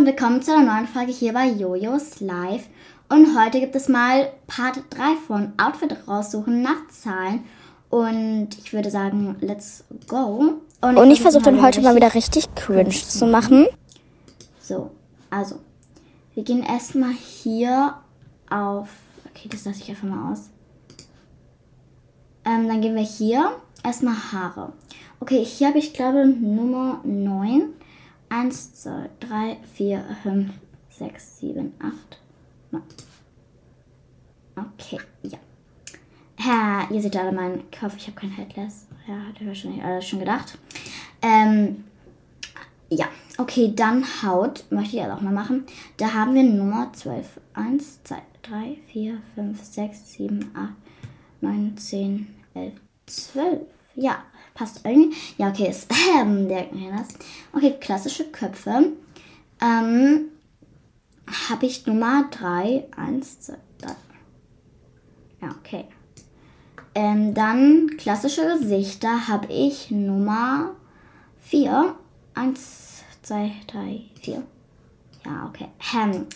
und willkommen zu einer neuen Folge hier bei Jojos Live. Und heute gibt es mal Part 3 von Outfit raussuchen nach Zahlen. Und ich würde sagen, let's go. Und, und ich versuche dann heute mal wieder richtig cringe zu machen. So, also, wir gehen erstmal hier auf. Okay, das lasse ich einfach mal aus. Ähm, dann gehen wir hier erstmal Haare. Okay, hier habe ich glaube Nummer 9. 1, 2, 3, 4, 5, 6, 7, 8, 9. Okay, ja. Ja, ihr seht alle meinen Kopf. Ich habe kein Headless. Ja, hat ihr wahrscheinlich alles schon gedacht. Ähm, ja, okay, dann Haut. Möchte ich also auch mal machen. Da haben wir Nummer 12. 1, 2, 3, 4, 5, 6, 7, 8, 9, 10, 11, 12. Ja, passt irgendwie. Ja, okay, ist ähm, der das. Okay, klassische Köpfe. Ähm, habe ich Nummer 3. 1, 2, 3. Ja, okay. Ähm, dann klassische Gesichter habe ich Nummer 4. 1, 2, 3, 4. Ja, okay. Ähm,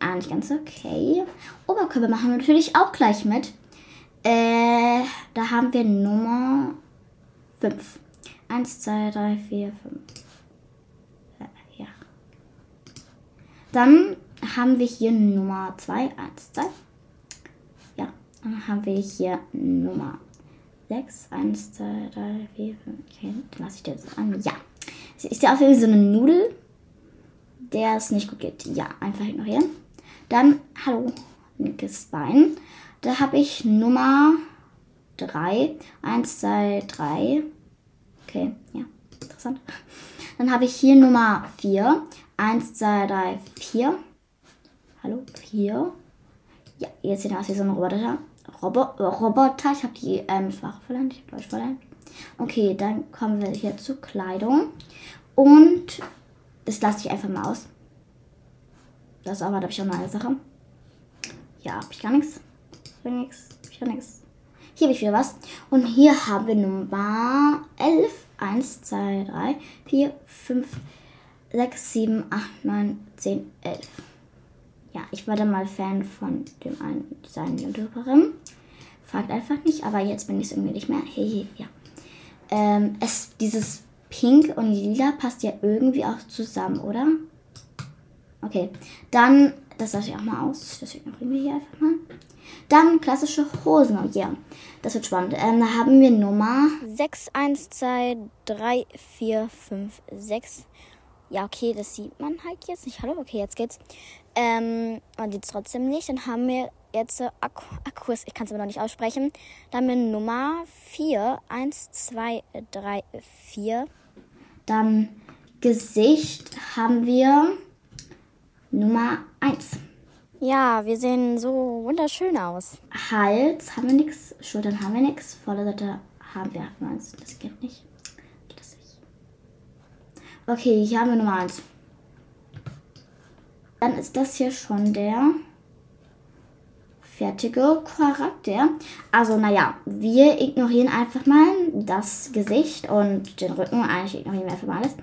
ah, nicht ganz okay. Oberkörper machen wir natürlich auch gleich mit. Äh, da haben wir Nummer 5. 1, 2, 3, 4, 5. Ja. Dann haben wir hier Nummer 2. 1, 2. Ja. Dann haben wir hier Nummer 6. 1, 2, 3, 4, 5. Okay, dann lasse ich das an. Ja. Ist der aus wie so eine Nudel, der es nicht gut geht. Ja, einfach ignorieren. Dann, hallo, linkes Bein. Da habe ich Nummer 3. 1, 2, 3. Okay, ja, interessant. Dann habe ich hier Nummer 4. 1, 2, 3, 4. Hallo, 4. Ja, jetzt sieht aus wie so ein Roboter. Robo Roboter. Ich habe die ähm, Sprache verlernt. Ich habe Deutsch verlernt. Okay, dann kommen wir hier zur Kleidung. Und das lasse ich einfach mal aus. Das aber, da habe ich auch noch eine Sache. Ja, habe ich gar nichts. Hab nichts. Ich habe nichts. Hier habe ich wieder was. Und hier haben wir Nummer 11. 1, 2, 3, 4, 5, 6, 7, 8, 9, 10, 11. Ja, ich war da mal Fan von dem einen seinen YouTuberin. Fragt einfach nicht, aber jetzt bin ich es irgendwie nicht mehr. Hey, ja. Ähm, es, dieses Pink und Lila passt ja irgendwie auch zusammen, oder? Okay, dann, das lasse ich auch mal aus. Das ignorieren wir hier einfach mal. Dann klassische Hosen. Oh ja, das wird spannend. Ähm, da haben wir Nummer 6, 1, 2, 3, 4, 5, 6. Ja, okay, das sieht man halt jetzt nicht. Hallo, okay, jetzt geht's. Ähm, man sieht es trotzdem nicht. Dann haben wir jetzt Akku, Akkus, ich kann es aber noch nicht aussprechen. Dann haben wir Nummer 4, 1, 2, 3, 4. Dann Gesicht haben wir Nummer 1. Ja, wir sehen so wunderschön aus. Hals haben wir nichts, Schultern haben wir nichts, Vorderseite haben wir eins. Das geht nicht. Das nicht. Okay, hier haben wir Nummer 1. Dann ist das hier schon der fertige Charakter. Also, naja, wir ignorieren einfach mal das Gesicht und den Rücken. Eigentlich ignorieren wir einfach mal alles.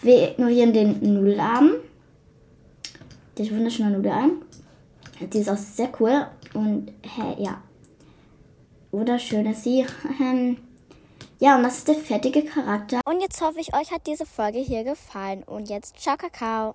Wir ignorieren den Nudelarm. Der wunderschöne Nudelarm. Die ist auch sehr cool. Und hey, ja. Wunderschön ist sie. Ja, und das ist der fertige Charakter. Und jetzt hoffe ich, euch hat diese Folge hier gefallen. Und jetzt ciao, Kakao.